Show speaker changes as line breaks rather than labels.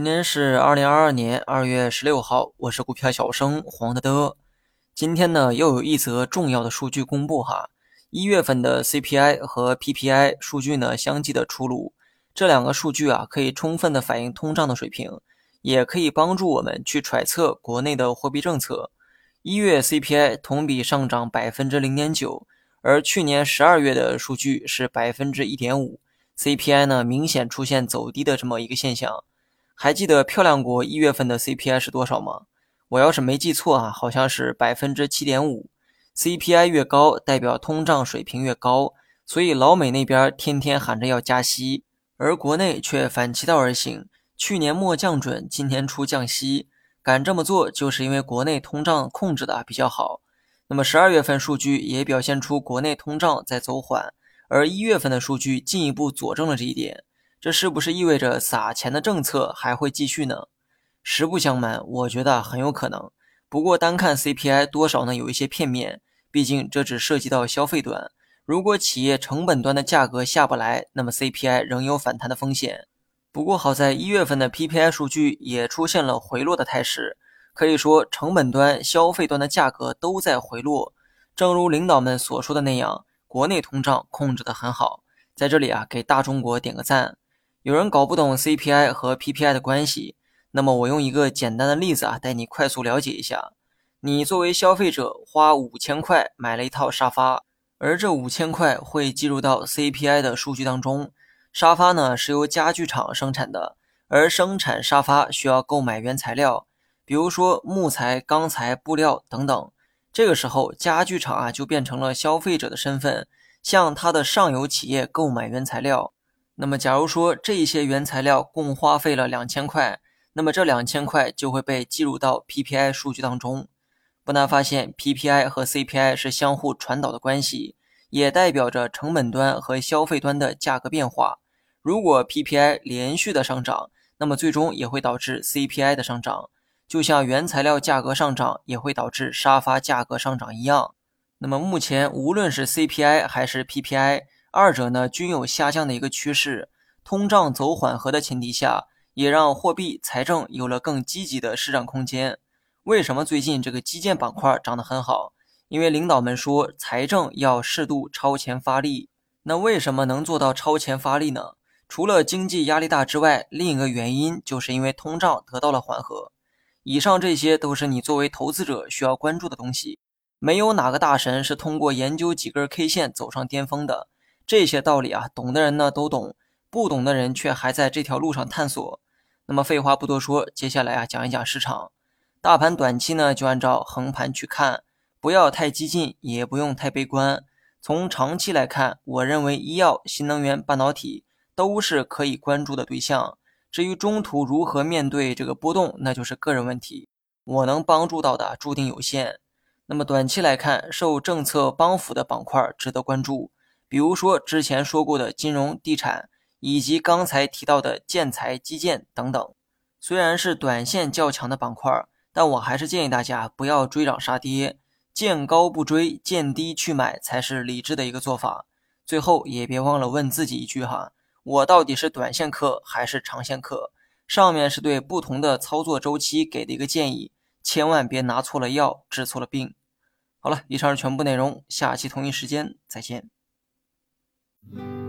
今天是二零二二年二月十六号，我是股票小生黄德德。今天呢，又有一则重要的数据公布哈，一月份的 CPI 和 PPI 数据呢相继的出炉，这两个数据啊可以充分的反映通胀的水平，也可以帮助我们去揣测国内的货币政策。一月 CPI 同比上涨百分之零点九，而去年十二月的数据是百分之一点五，CPI 呢明显出现走低的这么一个现象。还记得漂亮国一月份的 CPI 是多少吗？我要是没记错啊，好像是百分之七点五。CPI 越高，代表通胀水平越高，所以老美那边天天喊着要加息，而国内却反其道而行，去年末降准，今年初降息。敢这么做，就是因为国内通胀控制的比较好。那么十二月份数据也表现出国内通胀在走缓，而一月份的数据进一步佐证了这一点。这是不是意味着撒钱的政策还会继续呢？实不相瞒，我觉得很有可能。不过单看 CPI 多少呢，有一些片面，毕竟这只涉及到消费端。如果企业成本端的价格下不来，那么 CPI 仍有反弹的风险。不过好在一月份的 PPI 数据也出现了回落的态势，可以说成本端、消费端的价格都在回落。正如领导们所说的那样，国内通胀控制得很好。在这里啊，给大中国点个赞。有人搞不懂 CPI 和 PPI 的关系，那么我用一个简单的例子啊，带你快速了解一下。你作为消费者花五千块买了一套沙发，而这五千块会计入到 CPI 的数据当中。沙发呢是由家具厂生产的，而生产沙发需要购买原材料，比如说木材、钢材、布料等等。这个时候，家具厂啊就变成了消费者的身份，向它的上游企业购买原材料。那么，假如说这些原材料共花费了两千块，那么这两千块就会被计入到 PPI 数据当中。不难发现，PPI 和 CPI 是相互传导的关系，也代表着成本端和消费端的价格变化。如果 PPI 连续的上涨，那么最终也会导致 CPI 的上涨，就像原材料价格上涨也会导致沙发价格上涨一样。那么目前无论是 CPI 还是 PPI。二者呢均有下降的一个趋势，通胀走缓和的前提下，也让货币财政有了更积极的施展空间。为什么最近这个基建板块涨得很好？因为领导们说财政要适度超前发力。那为什么能做到超前发力呢？除了经济压力大之外，另一个原因就是因为通胀得到了缓和。以上这些都是你作为投资者需要关注的东西。没有哪个大神是通过研究几根 K 线走上巅峰的。这些道理啊，懂的人呢都懂，不懂的人却还在这条路上探索。那么废话不多说，接下来啊讲一讲市场。大盘短期呢就按照横盘去看，不要太激进，也不用太悲观。从长期来看，我认为医药、新能源、半导体都是可以关注的对象。至于中途如何面对这个波动，那就是个人问题，我能帮助到的注定有限。那么短期来看，受政策帮扶的板块值得关注。比如说之前说过的金融、地产，以及刚才提到的建材、基建等等，虽然是短线较强的板块，但我还是建议大家不要追涨杀跌，见高不追，见低去买才是理智的一个做法。最后也别忘了问自己一句哈：我到底是短线客还是长线客？上面是对不同的操作周期给的一个建议，千万别拿错了药，治错了病。好了，以上是全部内容，下期同一时间再见。Mm-hmm.